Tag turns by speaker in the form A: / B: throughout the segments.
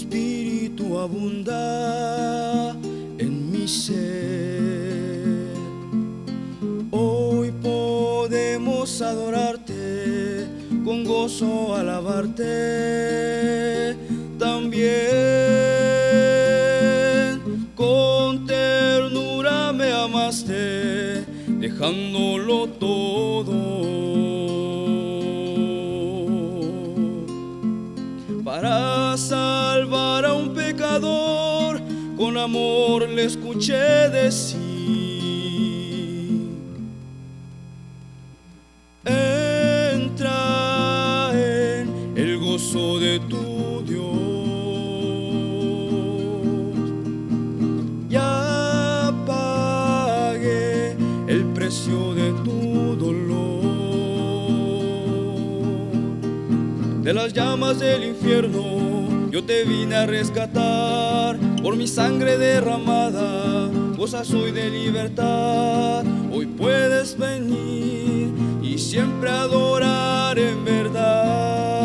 A: tu espíritu abunda en mi ser. Hoy podemos adorarte, con gozo alabarte también. Con ternura me amaste, dejándolo amor le escuché decir. Entra en el gozo de tu Dios. Ya pagué el precio de tu dolor. De las llamas del infierno yo te vine a rescatar por mi sangre derramada. Cosa soy de libertad. Hoy puedes venir y siempre adorar en verdad.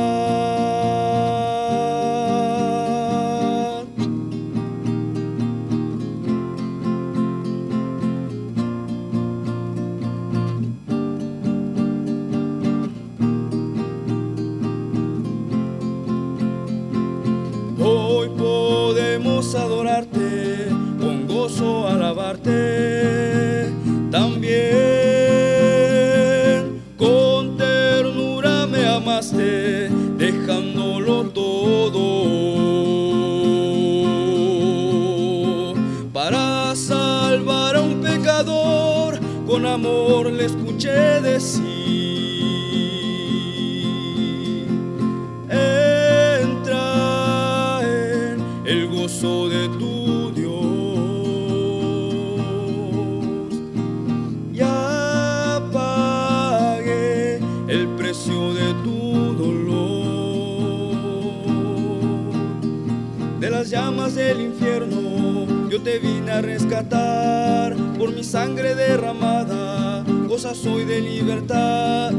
A: Del infierno yo te vine a rescatar por mi sangre derramada. Cosa soy de libertad.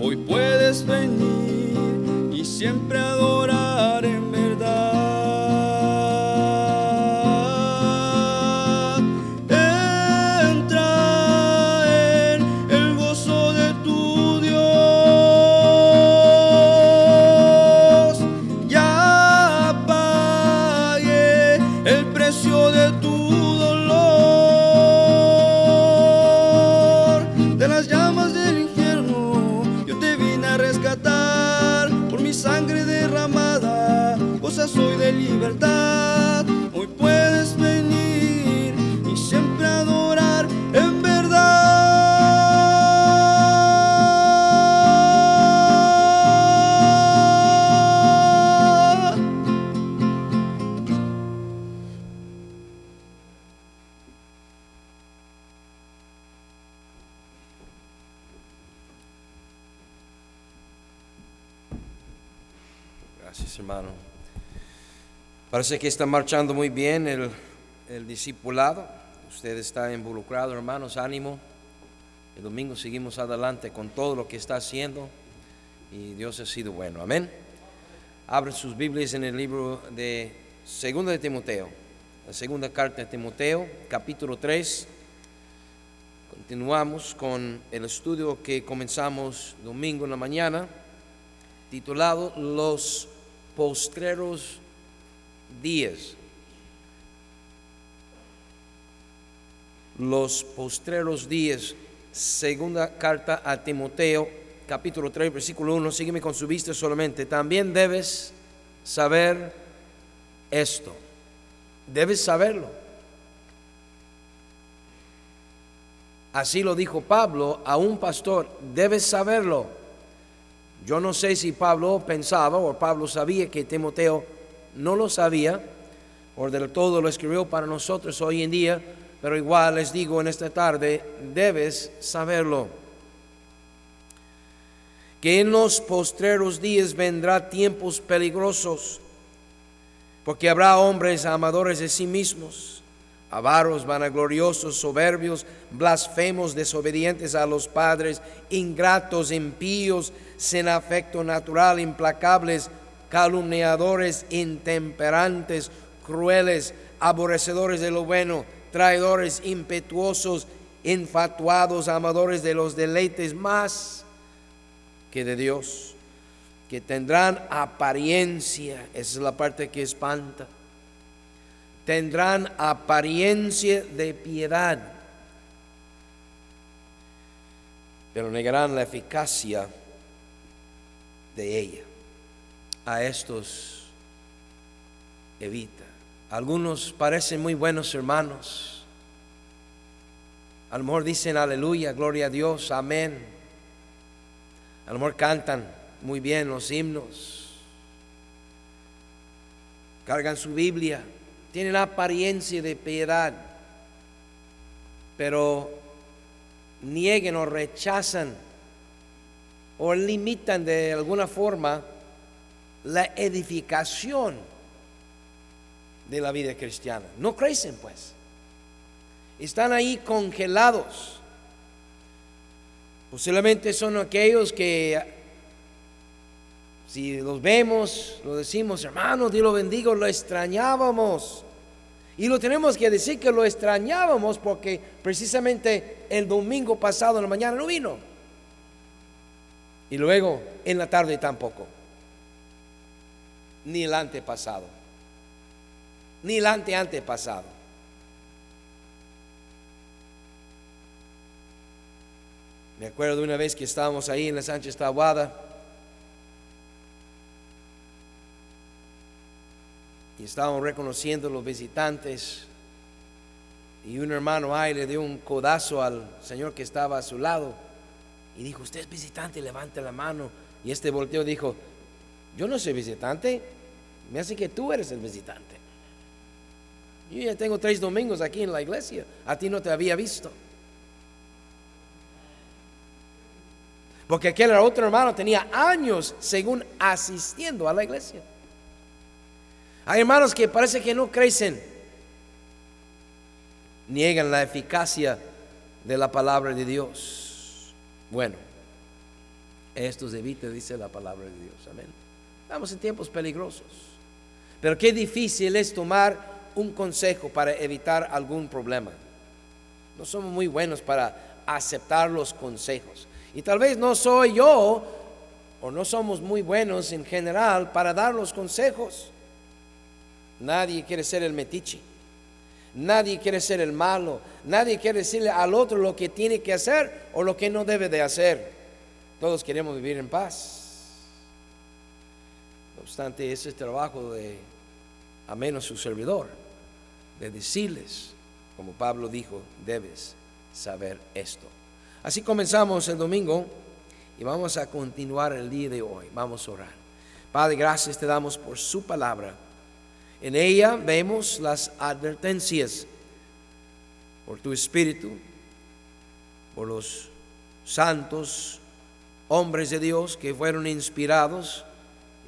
A: Hoy puedes venir y siempre adorar
B: Parece que está marchando muy bien el, discipulado. Usted está involucrado, hermanos. Ánimo. El domingo seguimos adelante con todo lo que está haciendo y Dios ha sido bueno. Amén. Abren sus Biblias en el libro de Segunda de Timoteo, la segunda carta de Timoteo, capítulo 3. Continuamos con el estudio que comenzamos domingo en la mañana, titulado Los postreros días. Los postreros días, segunda carta a Timoteo, capítulo 3, versículo 1, sígueme con su vista solamente. También debes saber esto. Debes saberlo. Así lo dijo Pablo a un pastor, debes saberlo. Yo no sé si Pablo pensaba o Pablo sabía que Timoteo no lo sabía, o del todo lo escribió para nosotros hoy en día, pero igual les digo en esta tarde, debes saberlo. Que en los postreros días vendrá tiempos peligrosos, porque habrá hombres amadores de sí mismos, avaros, vanagloriosos, soberbios, blasfemos, desobedientes a los padres, ingratos, impíos, sin afecto natural, implacables, calumniadores, intemperantes, crueles, aborrecedores de lo bueno, traidores, impetuosos, infatuados, amadores de los deleites más que de Dios, que tendrán apariencia, esa es la parte que espanta, tendrán apariencia de piedad, pero negarán la eficacia de ella. A estos evita. Algunos parecen muy buenos hermanos. A dicen aleluya, gloria a Dios, amén. A cantan muy bien los himnos. Cargan su Biblia. Tienen la apariencia de piedad. Pero nieguen o rechazan o limitan de alguna forma la edificación de la vida cristiana. No crecen pues. Están ahí congelados. Posiblemente son aquellos que si los vemos, lo decimos, hermanos, Dios lo bendigo, lo extrañábamos. Y lo tenemos que decir que lo extrañábamos porque precisamente el domingo pasado en la mañana no vino. Y luego en la tarde tampoco. Ni el antepasado. Ni el ante antepasado. Me acuerdo de una vez que estábamos ahí en la Sánchez Tabuada y estábamos reconociendo los visitantes y un hermano ahí le dio un codazo al señor que estaba a su lado y dijo, usted es visitante, levante la mano. Y este volteó dijo, yo no soy visitante, me hace que tú eres el visitante. Yo ya tengo tres domingos aquí en la iglesia, a ti no te había visto. Porque aquel otro hermano tenía años según asistiendo a la iglesia. Hay hermanos que parece que no crecen, niegan la eficacia de la palabra de Dios. Bueno, estos evite, dice la palabra de Dios. Amén. Estamos en tiempos peligrosos. Pero qué difícil es tomar un consejo para evitar algún problema. No somos muy buenos para aceptar los consejos. Y tal vez no soy yo, o no somos muy buenos en general para dar los consejos. Nadie quiere ser el metiche. Nadie quiere ser el malo. Nadie quiere decirle al otro lo que tiene que hacer o lo que no debe de hacer. Todos queremos vivir en paz. Obstante, ese es el trabajo de, a menos su servidor, de decirles, como Pablo dijo, debes saber esto. Así comenzamos el domingo y vamos a continuar el día de hoy. Vamos a orar. Padre, gracias te damos por su palabra. En ella vemos las advertencias por tu espíritu, por los santos hombres de Dios que fueron inspirados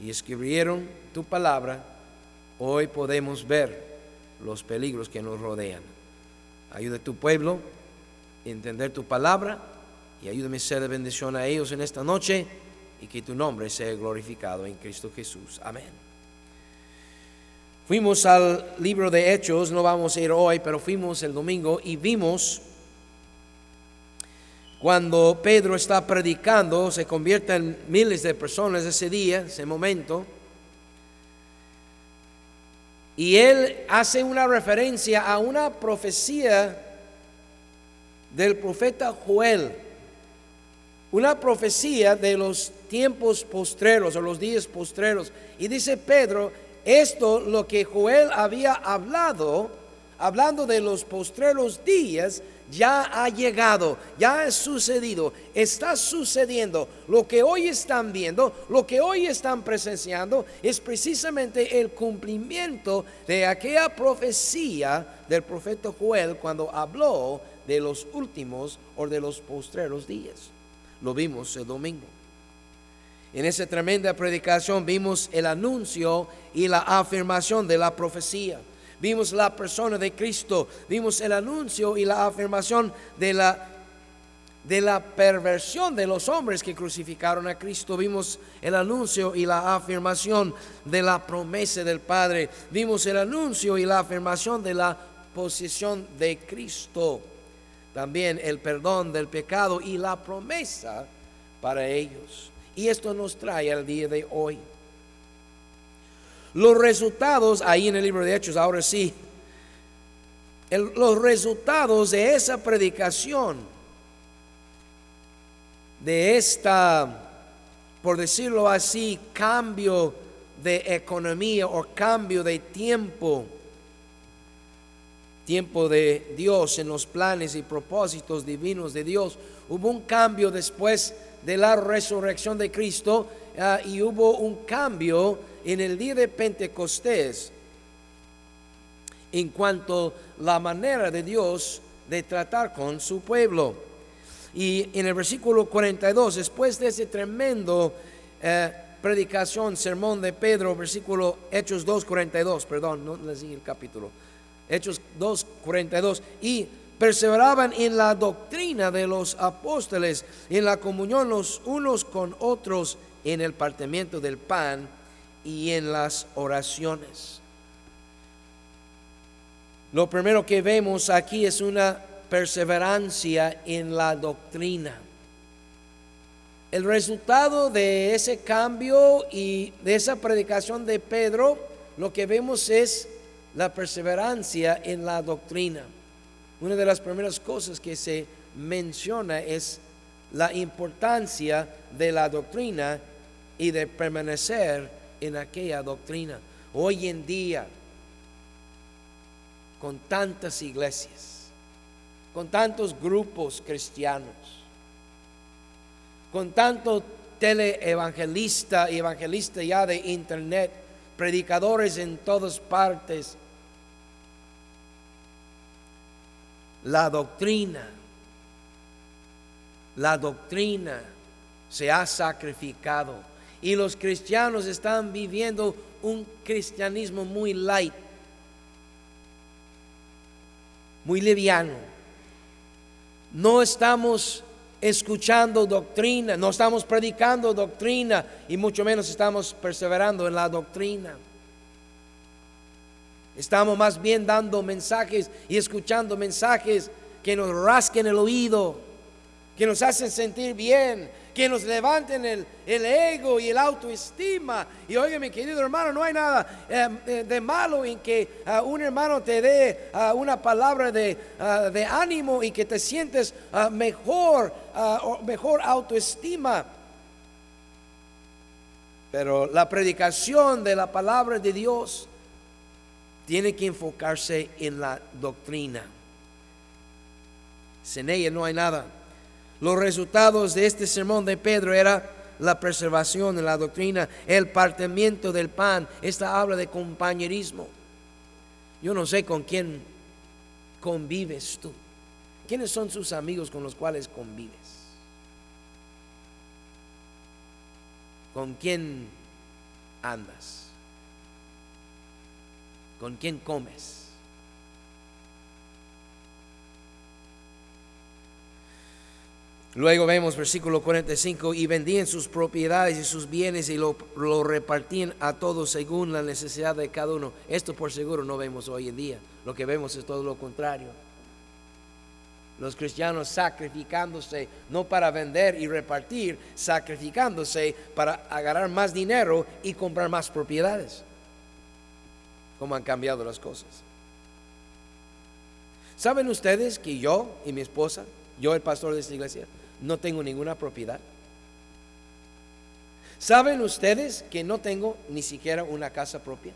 B: y escribieron tu palabra. Hoy podemos ver los peligros que nos rodean. Ayuda a tu pueblo a entender tu palabra y ayúdame a ser de bendición a ellos en esta noche y que tu nombre sea glorificado en Cristo Jesús. Amén. Fuimos al libro de Hechos, no vamos a ir hoy, pero fuimos el domingo y vimos cuando Pedro está predicando, se convierten miles de personas ese día, ese momento, y él hace una referencia a una profecía del profeta Joel, una profecía de los tiempos postreros o los días postreros. Y dice Pedro, esto lo que Joel había hablado, hablando de los postreros días, ya ha llegado, ya ha sucedido, está sucediendo. Lo que hoy están viendo, lo que hoy están presenciando, es precisamente el cumplimiento de aquella profecía del profeta Joel cuando habló de los últimos o de los postreros días. Lo vimos el domingo. En esa tremenda predicación vimos el anuncio y la afirmación de la profecía. Vimos la persona de Cristo, vimos el anuncio y la afirmación de la, de la perversión de los hombres que crucificaron a Cristo. Vimos el anuncio y la afirmación de la promesa del Padre. Vimos el anuncio y la afirmación de la posición de Cristo. También el perdón del pecado y la promesa para ellos. Y esto nos trae al día de hoy. Los resultados, ahí en el libro de Hechos, ahora sí, los resultados de esa predicación de esta, por decirlo así, cambio de economía o cambio de tiempo, tiempo de Dios en los planes y propósitos divinos de Dios. Hubo un cambio después de la resurrección de Cristo ah, y hubo un cambio en el día de Pentecostés en cuanto a la manera de Dios de tratar con su pueblo. Y en el versículo 42, después de ese tremendo eh, predicación, sermón de Pedro, versículo Hechos 2.42, perdón, no les el capítulo, Hechos 2.42, y perseveraban en la doctrina de los apóstoles, en la comunión los unos con otros, en el partimiento del pan y en las oraciones. Lo primero que vemos aquí es una perseverancia en la doctrina. El resultado de ese cambio y de esa predicación de Pedro, lo que vemos es la perseverancia en la doctrina. Una de las primeras cosas que se menciona es la importancia de la doctrina y de permanecer en aquella doctrina. Hoy en día, con tantas iglesias, con tantos grupos cristianos, con tanto teleevangelista y evangelista ya de internet, predicadores en todas partes. La doctrina, la doctrina se ha sacrificado y los cristianos están viviendo un cristianismo muy light, muy liviano no estamos escuchando doctrina, no estamos predicando doctrina y mucho menos estamos perseverando en la doctrina. Estamos más bien dando mensajes y escuchando mensajes que nos rasquen el oído, que nos hacen sentir bien, que nos levanten el, ego y el autoestima. Y oye, mi querido hermano, no hay nada eh, eh, de malo en que uh, un hermano te dé uh, una palabra de, uh, de, ánimo y que te sientes mejor, mejor autoestima. Pero la predicación de la palabra de Dios tiene que enfocarse en la doctrina. Sin ella no hay nada. Los resultados de este sermón de Pedro era la preservación de la doctrina, el partimiento del pan. Esta habla de compañerismo. Yo no sé con quién convives tú. ¿Quiénes son sus amigos con los cuales convives? ¿Con quién andas? ¿Con quién comes? Luego vemos versículo 45, y vendían sus propiedades y sus bienes y lo, repartían a todos según la necesidad de cada uno. Esto por seguro no vemos hoy en día. Lo que vemos es todo lo contrario. Los cristianos sacrificándose no para vender y repartir, sacrificándose para agarrar más dinero y comprar más propiedades. ¿Cómo han cambiado las cosas? ¿Saben ustedes que yo y mi esposa, yo el pastor de esta iglesia, no tengo ninguna propiedad. ¿Saben ustedes que no tengo ni siquiera una casa propia?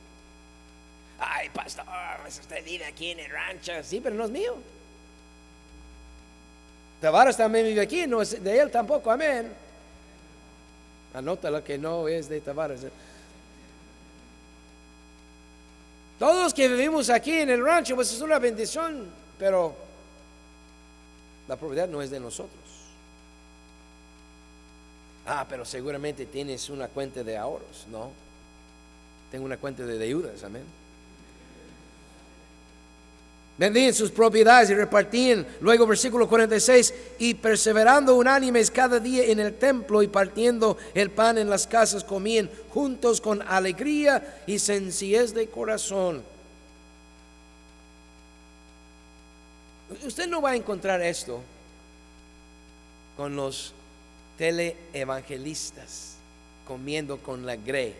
B: Ay, pastor, usted vive aquí en el rancho. Sí, pero no es mío. Tavares también vive aquí, no es de él tampoco, amén. Anótalo que no es de Tavares. Todos que vivimos aquí en el rancho, pues es una bendición, pero la propiedad no es de nosotros. Ah, pero seguramente tienes una cuenta de ahorros. No, tengo una cuenta de deudas, amén. Vendían sus propiedades y repartían. Luego versículo 46, y perseverando unánimes cada día en el templo y partiendo el pan en las casas, comían juntos con alegría y sencillez de corazón. Usted no va a encontrar esto con los teleevangelistas comiendo con la grey.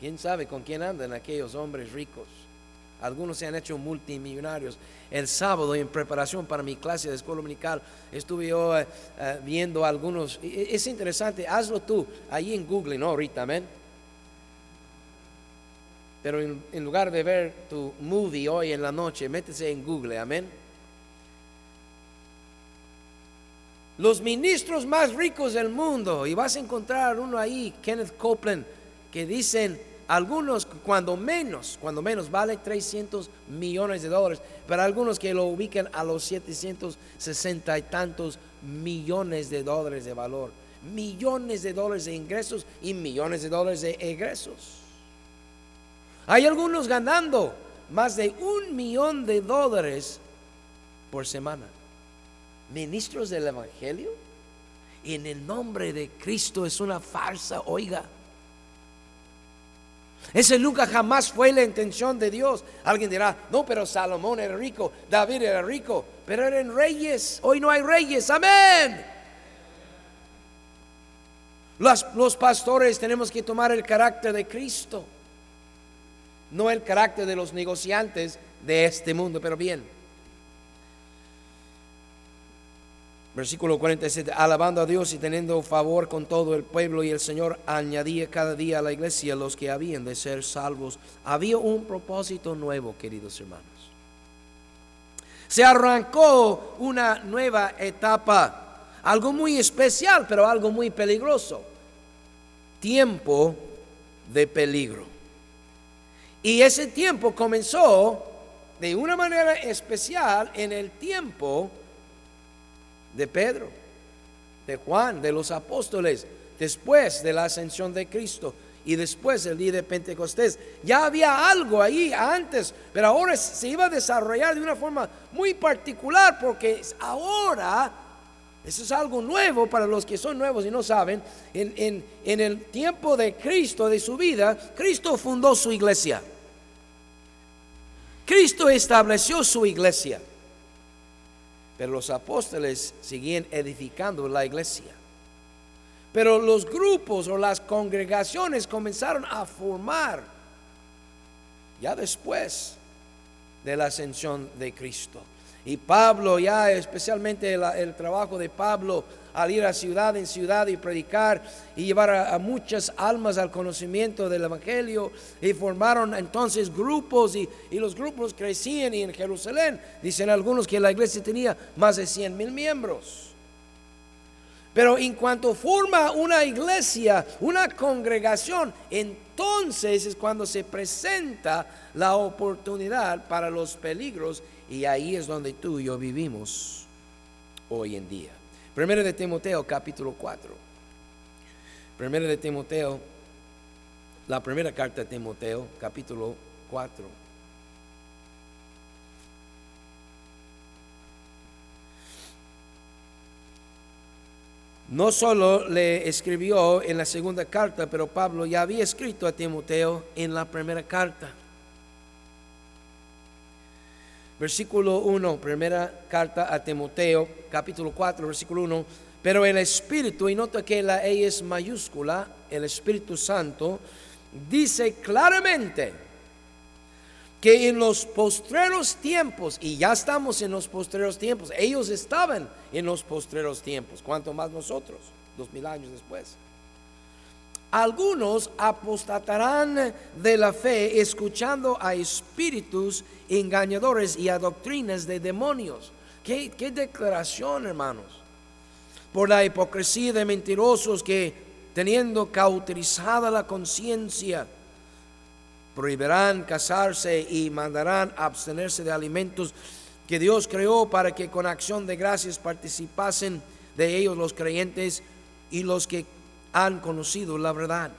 B: ¿Quién sabe con quién andan aquellos hombres ricos? Algunos se han hecho multimillonarios. El sábado, en preparación para mi clase de escuela dominical, estuve yo eh, eh, viendo algunos. Es interesante, hazlo tú, ahí en Google, no ahorita, amén. Pero en, en, lugar de ver tu movie hoy en la noche, métese en Google, amén. Los ministros más ricos del mundo, y vas a encontrar uno ahí, Kenneth Copeland, que dicen algunos cuando menos, cuando menos vale 300 millones de dólares, pero algunos que lo ubican a los 760 y tantos millones de dólares de valor, millones de dólares de ingresos y millones de dólares de egresos. Hay algunos ganando más de un millón de dólares por semana. Ministros del Evangelio, en el nombre de Cristo es una farsa, oiga. Ese nunca jamás fue la intención de Dios. Alguien dirá, no, pero Salomón era rico, David era rico, pero eran reyes. Hoy no hay reyes, amén. Los, los pastores tenemos que tomar el carácter de Cristo, no el carácter de los negociantes de este mundo, pero bien. Versículo 47, alabando a Dios y teniendo favor con todo el pueblo y el Señor añadía cada día a la iglesia los que habían de ser salvos. Había un propósito nuevo, queridos hermanos. Se arrancó una nueva etapa, algo muy especial, pero algo muy peligroso. Tiempo de peligro. Y ese tiempo comenzó de una manera especial en el tiempo de Pedro, de Juan, de los apóstoles, después de la ascensión de Cristo y después del día de Pentecostés. Ya había algo ahí antes, pero ahora se iba a desarrollar de una forma muy particular porque ahora, eso es algo nuevo para los que son nuevos y no saben, en, en el tiempo de Cristo, de su vida, Cristo fundó su iglesia. Cristo estableció su iglesia. Pero los apóstoles seguían edificando la iglesia. Pero los grupos o las congregaciones comenzaron a formar ya después de la ascensión de Cristo. Y Pablo, ya especialmente el, trabajo de Pablo al ir a ciudad en ciudad y predicar y llevar a, muchas almas al conocimiento del Evangelio, y formaron entonces grupos y, y, los grupos crecían y en Jerusalén, dicen algunos que la iglesia tenía más de 100 mil miembros. Pero en cuanto forma una iglesia, una congregación, entonces es cuando se presenta la oportunidad para los peligros y ahí es donde tú y yo vivimos hoy en día. Primero de Timoteo, capítulo 4. Primero de Timoteo, la primera carta de Timoteo, capítulo 4. No solo le escribió en la segunda carta, pero Pablo ya había escrito a Timoteo en la primera carta. Versículo 1, primera carta a Timoteo, capítulo 4, versículo 1. Pero el Espíritu, y nota que la E es mayúscula, el Espíritu Santo, dice claramente que en los postreros tiempos, y ya estamos en los postreros tiempos, ellos estaban en los postreros tiempos, cuanto más nosotros, dos mil años después. Algunos apostatarán de la fe escuchando a espíritus engañadores y a doctrinas de demonios. ¿Qué, declaración, hermanos? Por la hipocresía de mentirosos que, teniendo cauterizada la conciencia, prohibirán casarse y mandarán abstenerse de alimentos que Dios creó para que con acción de gracias participasen de ellos los creyentes y los que han conocido la verdad.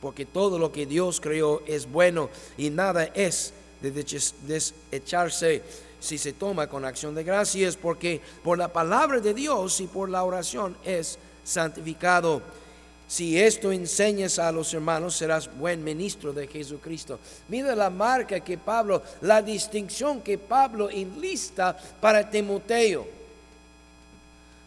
B: porque todo lo que Dios creó es bueno y nada es de desecharse si se toma con acción de gracias, porque por la palabra de Dios y por la oración es santificado. Si esto enseñas a los hermanos, serás buen ministro de Jesucristo. Mira la marca que Pablo, la distinción que Pablo enlista para Timoteo.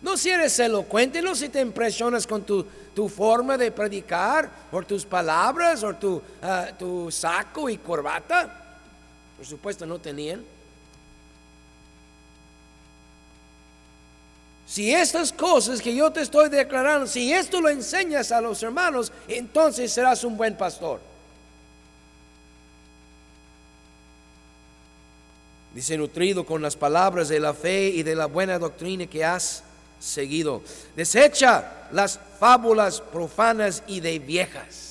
B: No si eres elocuente, no si te impresionas con tu, forma de predicar, o tus palabras, o tu, ah, tu saco y corbata. Por supuesto no tenían. Si estas cosas que yo te estoy declarando, si esto lo enseñas a los hermanos, entonces serás un buen pastor. Dice, nutrido con las palabras de la fe y de la buena doctrina que has seguido. Desecha las fábulas profanas y de viejas.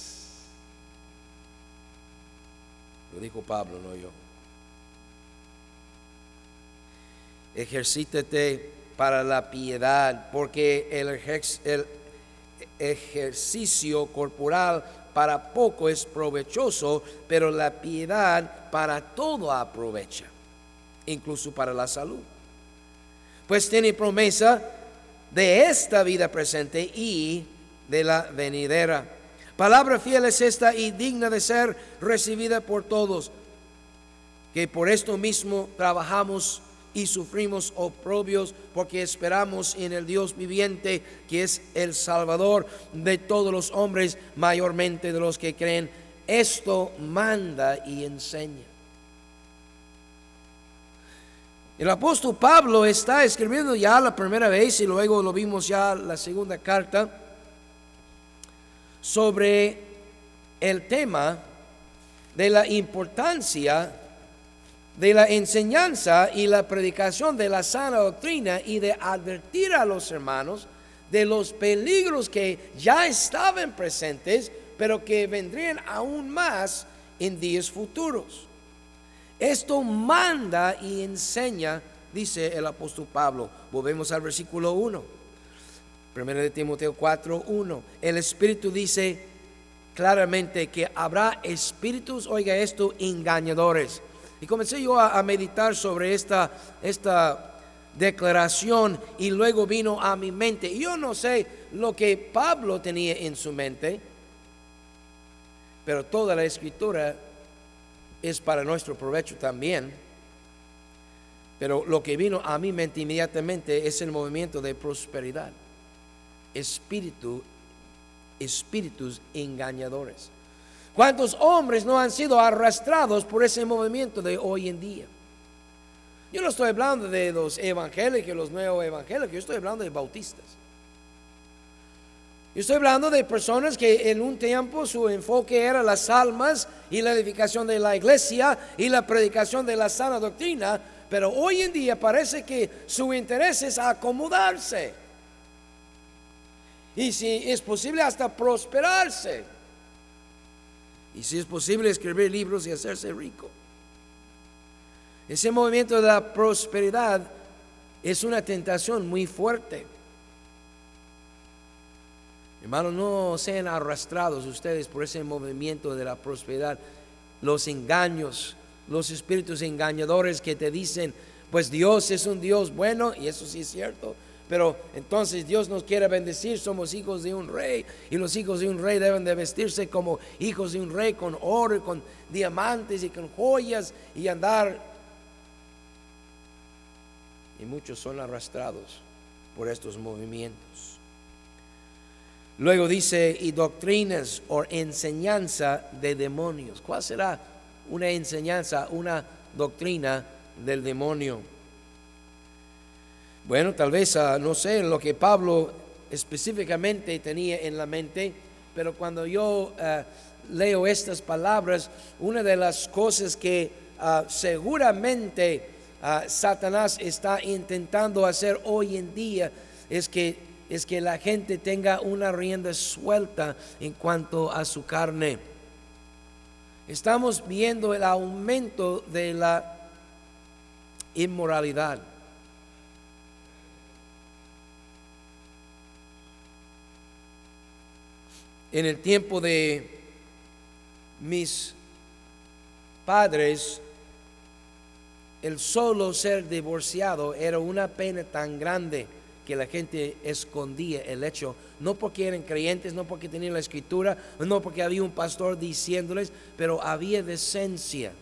B: Lo dijo Pablo, no yo. Ejercítate para la piedad, porque el, el ejercicio corporal para poco es provechoso, pero la piedad para todo aprovecha, incluso para la salud. Pues tiene promesa de esta vida presente y de la venidera. Palabra fiel es esta y digna de ser recibida por todos, que por esto mismo trabajamos y sufrimos oprobios porque esperamos en el Dios viviente que es el Salvador de todos los hombres, mayormente de los que creen. Esto manda y enseña. El apóstol Pablo está escribiendo ya la primera vez y luego lo vimos ya la segunda carta sobre el tema de la importancia de la enseñanza y la predicación de la sana doctrina y de advertir a los hermanos de los peligros que ya estaban presentes, pero que vendrían aún más en días futuros. Esto manda y enseña, dice el apóstol Pablo. Volvemos al versículo 1. Primero de Timoteo 4, 1. El Espíritu dice claramente que habrá espíritus, oiga esto, engañadores y comencé yo a, meditar sobre esta, esta declaración y luego vino a mi mente. Yo no sé lo que Pablo tenía en su mente, pero toda la escritura es para nuestro provecho también. Pero lo que vino a mi mente inmediatamente es el movimiento de prosperidad. Espíritu, espíritus engañadores. ¿Cuántos hombres no han sido arrastrados por ese movimiento de hoy en día? Yo no estoy hablando de los evangélicos, los nuevos evangélicos, yo estoy hablando de bautistas. Yo estoy hablando de personas que en un tiempo su enfoque era las almas y la edificación de la iglesia y la predicación de la sana doctrina, pero hoy en día parece que su interés es acomodarse. Y si es posible hasta prosperarse. Y si es posible escribir libros y hacerse rico. Ese movimiento de la prosperidad es una tentación muy fuerte. Hermanos, no sean arrastrados ustedes por ese movimiento de la prosperidad. Los engaños, los espíritus engañadores que te dicen, pues Dios es un Dios bueno, y eso sí es cierto, pero entonces Dios nos quiere bendecir, somos hijos de un rey y los hijos de un rey deben de vestirse como hijos de un rey con oro y con diamantes y con joyas y andar. Y muchos son arrastrados por estos movimientos. Luego dice, y doctrinas o enseñanza de demonios. ¿Cuál será una enseñanza, una doctrina del demonio? Bueno, tal vez, ah, no sé, lo que Pablo específicamente tenía en la mente, pero cuando yo ah, leo estas palabras, una de las cosas que ah, seguramente Satanás está intentando hacer hoy en día es que, es que la gente tenga una rienda suelta en cuanto a su carne. Estamos viendo el aumento de la inmoralidad. en el tiempo de mis padres, el solo ser divorciado era una pena tan grande que la gente escondía el hecho, no porque eran creyentes, no porque tenían la escritura, no porque había un pastor diciéndoles, pero había decencia.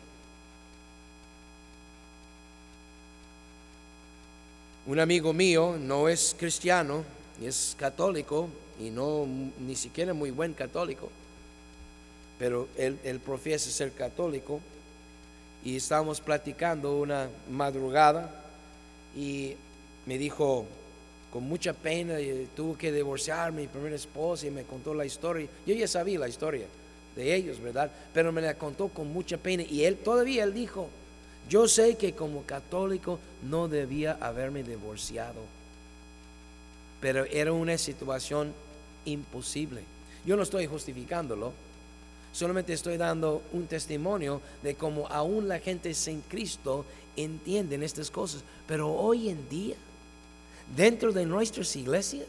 B: Un amigo mío no es cristiano, es católico y no ni siquiera muy buen católico, pero él, él profesa ser católico y estábamos platicando una madrugada y me dijo con mucha pena y tuvo que divorciar mi primera esposa y me contó la historia. Yo ya sabía la historia de ellos, ¿verdad? Pero me la contó con mucha pena y él todavía él dijo, yo sé que como católico no debía haberme divorciado, pero era una situación imposible. Yo no estoy justificándolo, solamente estoy dando un testimonio de cómo aún la gente sin Cristo entienden estas cosas. Pero hoy en día, dentro de nuestras iglesias,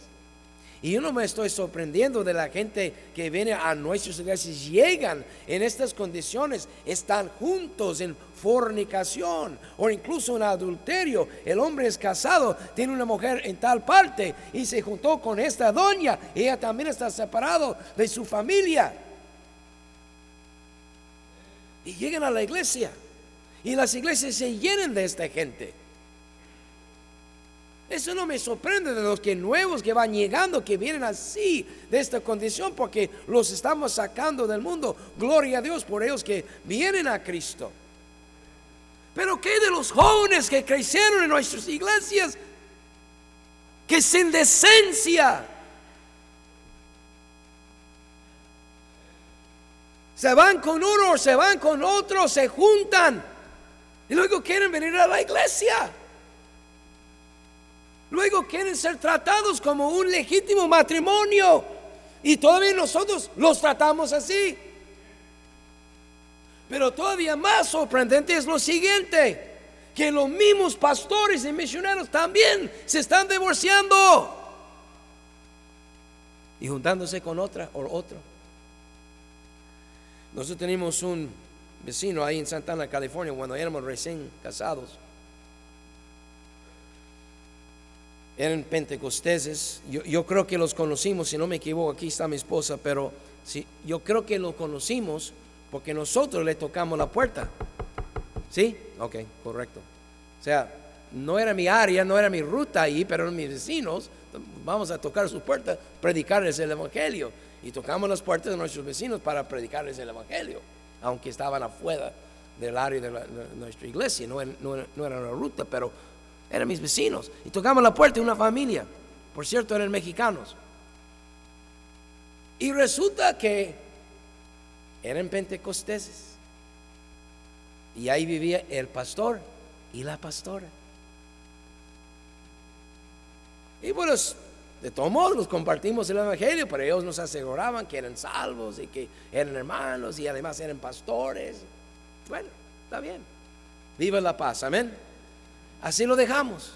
B: y yo no me estoy sorprendiendo de la gente que viene a nuestras iglesias, llegan en estas condiciones, están juntos en fornicación o incluso en adulterio. El hombre es casado, tiene una mujer en tal parte y se juntó con esta doña. Ella también está separado de su familia. Y llegan a la iglesia y las iglesias se llenan de esta gente. Eso no me sorprende de los que nuevos que van llegando, que vienen así, de esta condición, porque los estamos sacando del mundo. Gloria a Dios por ellos que vienen a Cristo. Pero ¿qué de los jóvenes que crecieron en nuestras iglesias? Que sin decencia se van con uno, se van con otro, se juntan y luego quieren venir a la iglesia. Luego quieren ser tratados como un legítimo matrimonio. Y todavía nosotros los tratamos así. Pero todavía más sorprendente es lo siguiente, que los mismos pastores y misioneros también se están divorciando y juntándose con otra o otro. Nosotros tenemos un vecino ahí en Santana, California, cuando éramos recién casados. Eran pentecosteses. Yo, creo que los conocimos, si no me equivoco, aquí está mi esposa, pero sí, yo creo que los conocimos porque nosotros le tocamos la puerta. ¿Sí? Ok, correcto. O sea, no era mi área, no era mi ruta ahí, pero mis vecinos. Vamos a tocar sus puertas, predicarles el Evangelio. Y tocamos las puertas de nuestros vecinos para predicarles el Evangelio, aunque estaban afuera del área de, nuestra iglesia, no, no, no era una ruta, pero eran mis vecinos. Y tocamos la puerta de una familia. Por cierto, eran mexicanos. Y resulta que eran pentecosteses. Y ahí vivía el pastor y la pastora. Y bueno, de todos modos los compartimos el Evangelio, pero ellos nos aseguraban que eran salvos y que eran hermanos y además eran pastores. Bueno, está bien. Viva la paz, amén. Así lo dejamos.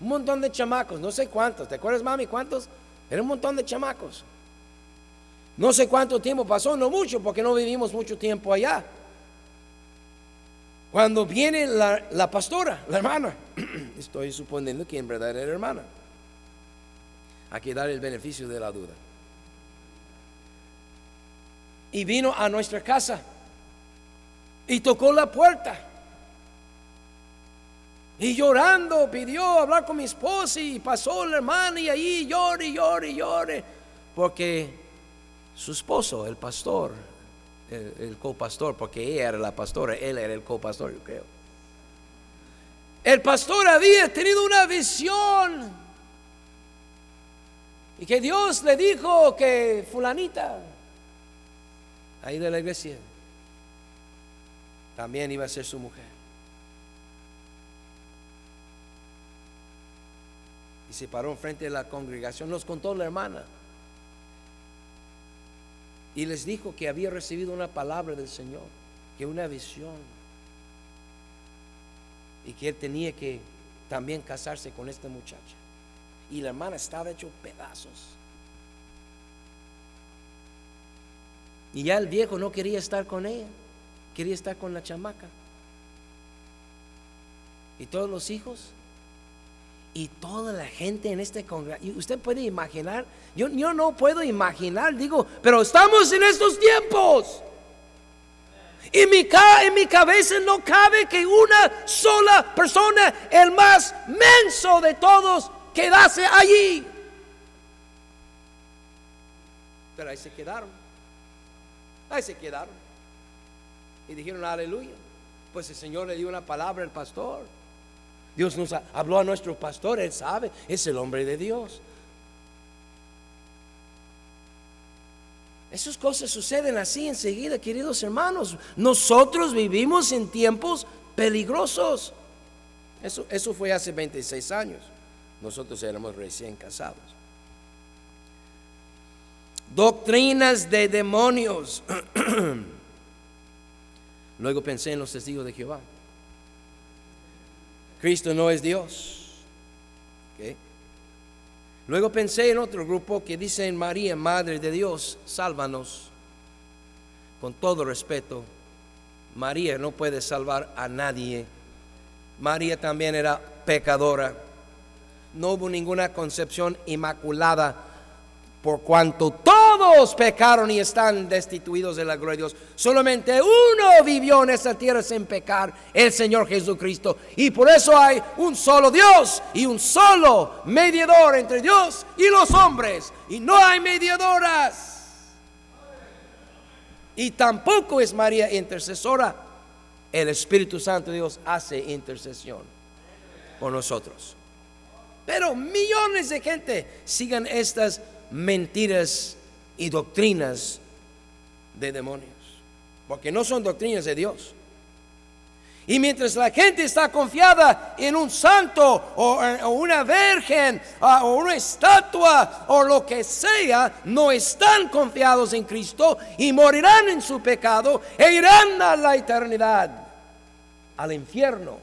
B: Un montón de chamacos, no sé cuántos. ¿Te acuerdas, mami? ¿Cuántos? Era un montón de chamacos. No sé cuánto tiempo pasó, no mucho, porque no vivimos mucho tiempo allá. Cuando viene la, pastora, la hermana, estoy suponiendo que en verdad era hermana. Hay que dar el beneficio de la duda. Y vino a nuestra casa y tocó la puerta. Y llorando pidió hablar con mi esposa y pasó la hermana y ahí llore, llore, llore. Porque su esposo, el pastor, el, el copastor, porque ella era la pastora, él era el copastor, yo creo. El pastor había tenido una visión. Y que Dios le dijo que fulanita, ahí de la iglesia, también iba a ser su mujer. Se paró enfrente de la congregación. Nos contó la hermana. Y les dijo que había recibido una palabra del Señor, que una visión. Y que él tenía que también casarse con esta muchacha. Y la hermana estaba hecho pedazos. Y ya el viejo no quería estar con ella, quería estar con la chamaca. Y todos los hijos y toda la gente en este congreso. Usted puede imaginar, yo, yo no puedo imaginar, digo, pero estamos en estos tiempos. Y mi, en mi cabeza no cabe que una sola persona, el más menso de todos, quedase allí. Pero ahí se quedaron. Ahí se quedaron. Y dijeron aleluya. Pues el Señor le dio una palabra al pastor. Dios nos habló a nuestro pastor, él sabe, es el hombre de Dios. Esas cosas suceden así enseguida, queridos hermanos. Nosotros vivimos en tiempos peligrosos. Eso, eso fue hace 26 años. Nosotros éramos recién casados. Doctrinas de demonios. Luego pensé en los testigos de Jehová. Cristo no es Dios. Luego pensé en otro grupo que dicen María, Madre de Dios, sálvanos. Con todo respeto, María no puede salvar a nadie. María también era pecadora. No hubo ninguna concepción inmaculada por cuanto todos pecaron y están destituidos de la gloria de Dios. Solamente uno vivió en esta tierra sin pecar, el Señor Jesucristo. Y por eso hay un solo Dios y un solo mediador entre Dios y los hombres. Y no hay mediadoras. Y tampoco es María intercesora. El Espíritu Santo de Dios hace intercesión por nosotros. Pero millones de gente sigan estas mentiras y doctrinas de demonios, porque no son doctrinas de Dios. Y mientras la gente está confiada en un santo o, una virgen o una estatua o lo que sea, no están confiados en Cristo y morirán en su pecado e irán a la eternidad, al infierno.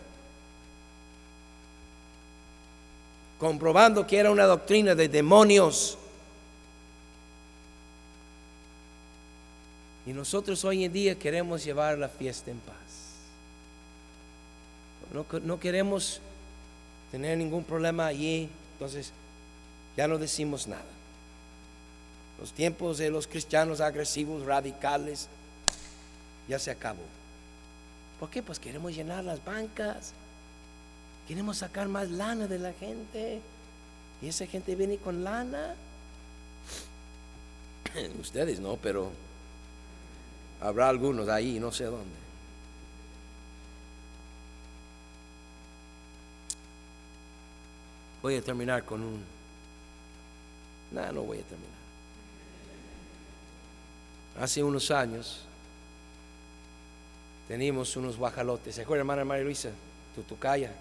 B: Comprobando que era una doctrina de demonios Y nosotros hoy en día queremos llevar la fiesta en paz. No, queremos tener ningún problema allí, entonces ya no decimos nada. Los tiempos de los cristianos agresivos, radicales, ya se acabó. ¿Por qué? Pues queremos llenar las bancas, queremos sacar más lana de la gente. Y esa gente viene con lana. Ustedes no, pero Habrá algunos ahí, no sé dónde. Voy a terminar con un... No, no voy a terminar. Hace unos años teníamos unos guajalotes. ¿Se acuerda, hermana María Luisa? Tutucaya.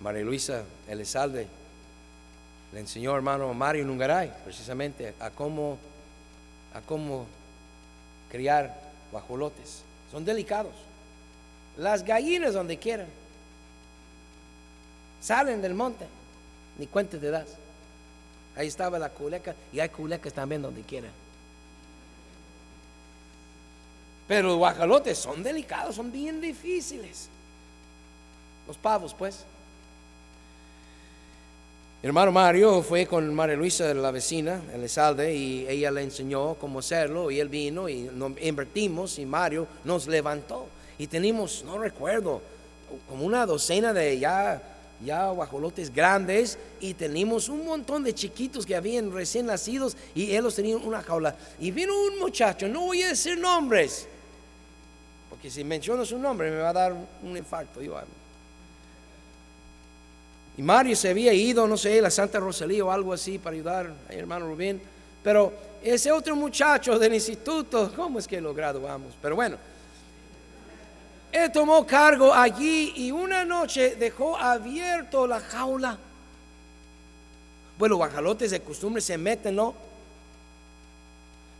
B: María Luisa Elizalde le enseñó hermano Mario Nungaray precisamente a cómo, a cómo criar guajolotes. Son delicados. Las gallinas donde quieran. Salen del monte. Ni cuenta te das. Ahí estaba la culeca y hay culecas también donde quieran. Pero los guajolotes son delicados, son bien difíciles. Los pavos, pues hermano Mario fue con María Luisa, la vecina, en Salde, y ella le enseñó cómo hacerlo, y él vino y nos invertimos, y Mario nos levantó. Y tenemos, no recuerdo, como una docena de ya, ya guajolotes grandes, y tenemos un montón de chiquitos que habían recién nacidos, y él los tenía en una jaula. Y vino un muchacho, no voy a decir nombres, porque si menciono su nombre me va a dar un infarto. Yo, y Mario se había ido, no sé, la Santa Rosalía o algo así para ayudar a hermano Rubén. Pero ese otro muchacho del instituto, ¿cómo es que lo graduamos? Pero bueno, él tomó cargo allí y una noche dejó abierto la jaula. Bueno, guajalotes de costumbre se meten, ¿no?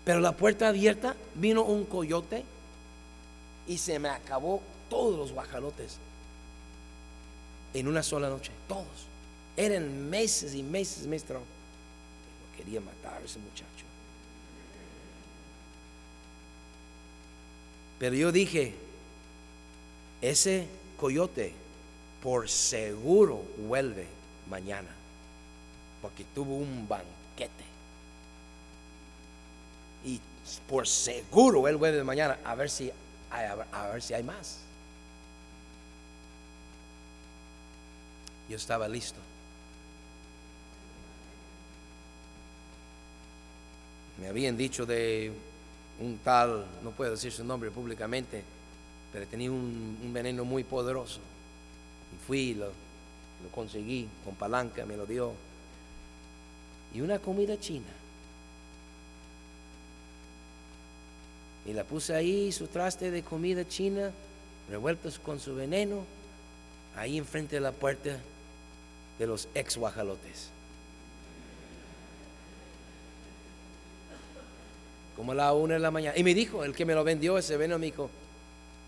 B: Pero la puerta abierta vino un coyote y se me acabó todos los guajalotes en una sola noche, todos. Eran meses y meses, maestro. Lo quería matar ese muchacho. Pero yo dije, ese coyote por seguro vuelve mañana, porque tuvo un banquete. Y por seguro él vuelve mañana a ver si hay, a ver si hay más. Yo estaba listo. Me habían dicho de un tal, no puedo decir su nombre públicamente, pero tenía un, veneno muy poderoso. Y fui, lo, lo conseguí con palanca, me lo dio. Y una comida china. Y la puse ahí, su traste de comida china, revueltos con su veneno, ahí enfrente de la puerta de los ex guajalotes. Como a la una de la mañana. Y me dijo, el que me lo vendió, ese veneno, me dijo,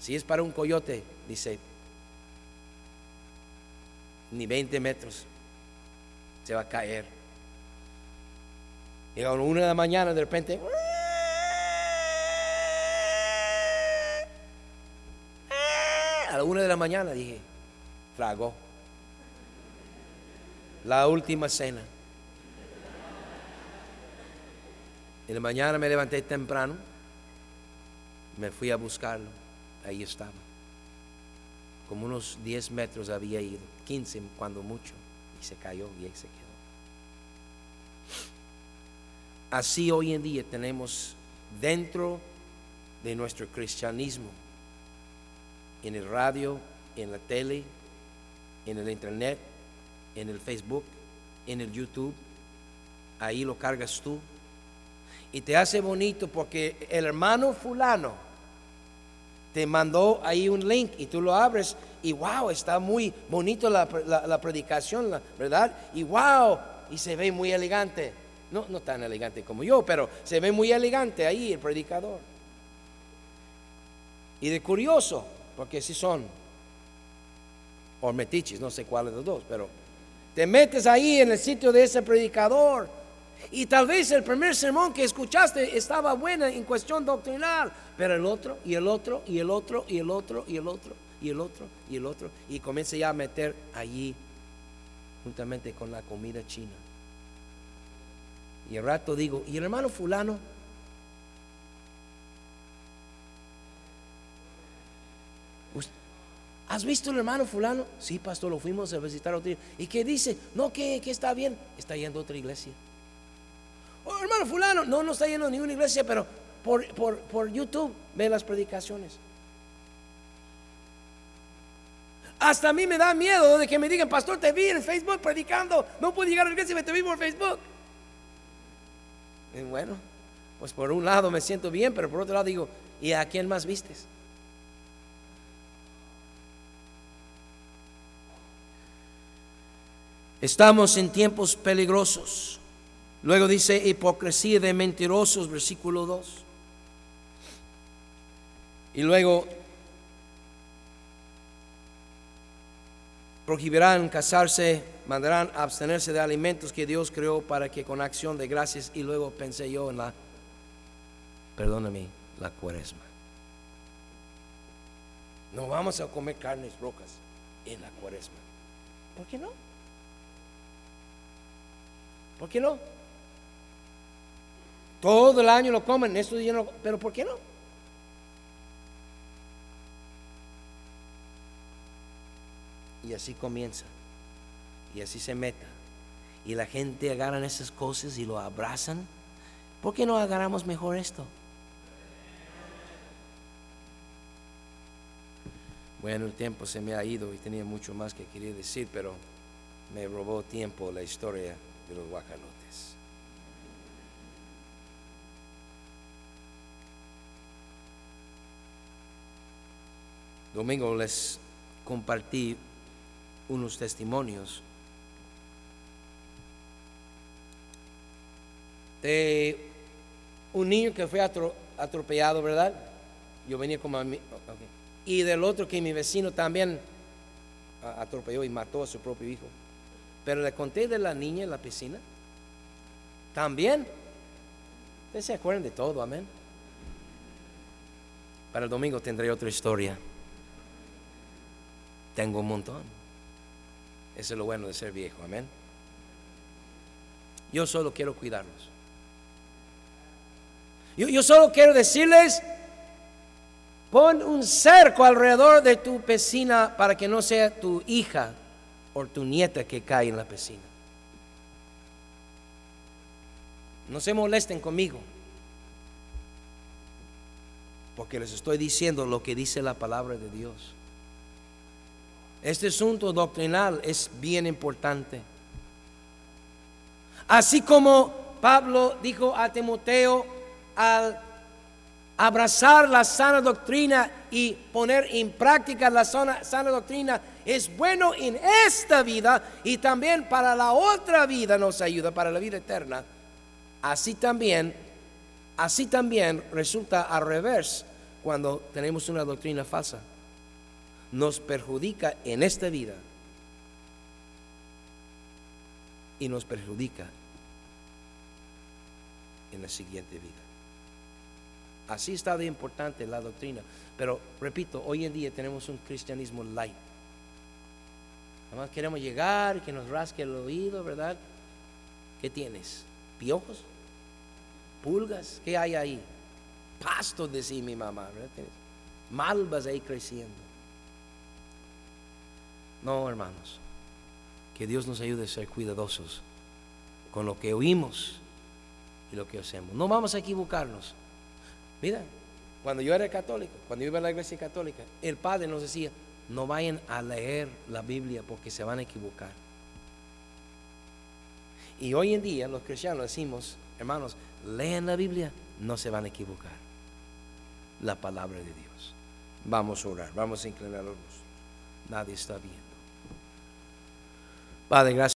B: si es para un coyote, dice, ni 20 metros se va a caer. Y a la una de la mañana, de repente, a la una de la mañana dije, tragó. La última cena. En la mañana me levanté temprano, me fui a buscarlo, ahí estaba. Como unos 10 metros había ido, 15 cuando mucho, y se cayó y ahí se quedó. Así hoy en día tenemos dentro de nuestro cristianismo, en el radio, en la tele, en el internet, en el Facebook, en el YouTube, ahí lo cargas tú y te hace bonito porque el hermano fulano te mandó ahí un link y tú lo abres y wow, está muy bonito la, predicación, ¿verdad? Y wow, y se ve muy elegante. No, no tan elegante como yo, pero se ve muy elegante ahí el predicador. Y de curioso, porque si son o metiches, no sé cuál de los dos, pero te metes ahí en el sitio de ese predicador y tal vez el primer sermón que escuchaste estaba buena en cuestión doctrinal, pero el otro y el otro y el otro y el otro y el otro y el otro y el otro y comienza ya a meter allí juntamente con la comida china. Y el rato digo, ¿y el hermano fulano? ¿Has visto el hermano fulano? Sí, pastor, lo fuimos a visitar otro día. ¿Y qué dice? No, que, está bien. Está yendo a otra iglesia. Oh, hermano fulano, no, no está yendo a ninguna iglesia, pero por, por YouTube ve las predicaciones. Hasta a mí me da miedo de que me digan, pastor, te vi en Facebook predicando, no pude llegar a la iglesia, me te vi por Facebook. Bueno, pues por un lado me siento bien, pero por otro lado digo, ¿y a quién más vistes? Estamos en tiempos peligrosos. Luego dice hipocresía de mentirosos, versículo 2. Y luego prohibirán casarse, mandarán abstenerse de alimentos que Dios creó para que con acción de gracias, y luego pensé yo en la, perdóname, la cuaresma. No vamos a comer carnes rocas en la cuaresma. ¿Por qué no? ¿Por qué no? Todo el año lo comen, esto no, pero ¿por qué no? Y así comienza. Y así se meta. Y la gente agarran esas cosas y lo abrazan. ¿Por qué no agarramos mejor esto? Bueno, el tiempo se me ha ido y tenía mucho más que quería decir, pero me robó tiempo la historia de los guacalotes. Domingo les compartí unos testimonios de un niño que fue atropellado, ¿verdad? Yo venía a mí. Y del otro que mi vecino también atropelló y mató a su propio hijo. Pero le conté de la niña en la piscina. También. Ustedes se acuerdan de todo, amén. Para el domingo tendré otra historia. Tengo un montón. Eso es lo bueno de ser viejo, amén. Yo solo quiero cuidarlos. Yo, yo solo quiero decirles, pon un cerco alrededor de tu piscina para que no sea tu hija o tu nieta que cae en la piscina. No se molesten conmigo, porque les estoy diciendo lo que dice la palabra de Dios. Este asunto doctrinal es bien importante. Así como Pablo dijo a Timoteo al abrazar la sana doctrina y poner en práctica la sana, doctrina es bueno en esta vida y también para la otra vida nos ayuda, para la vida eterna. Así también, así también resulta al revés cuando tenemos una doctrina falsa. Nos perjudica en esta vida y nos perjudica en la siguiente vida. Así está de importante la doctrina. Pero repito, hoy en día tenemos un cristianismo light. Además queremos llegar, que nos rasque el oído, ¿verdad? ¿Qué tienes? ¿Piojos? ¿Pulgas? ¿Qué hay ahí? Pasto, decía mi mamá, ¿verdad? Malvas ahí creciendo. No, hermanos. Que Dios nos ayude a ser cuidadosos con lo que oímos y lo que hacemos. No vamos a equivocarnos. Mira, cuando yo era católico, cuando yo iba a la iglesia católica, el padre nos decía, no vayan a leer la Biblia porque se van a equivocar. Y hoy en día los cristianos decimos, hermanos, lean la Biblia, no se van a equivocar. La palabra de Dios. Vamos a orar, vamos a inclinar los. Nadie está viendo. Padre, gracias.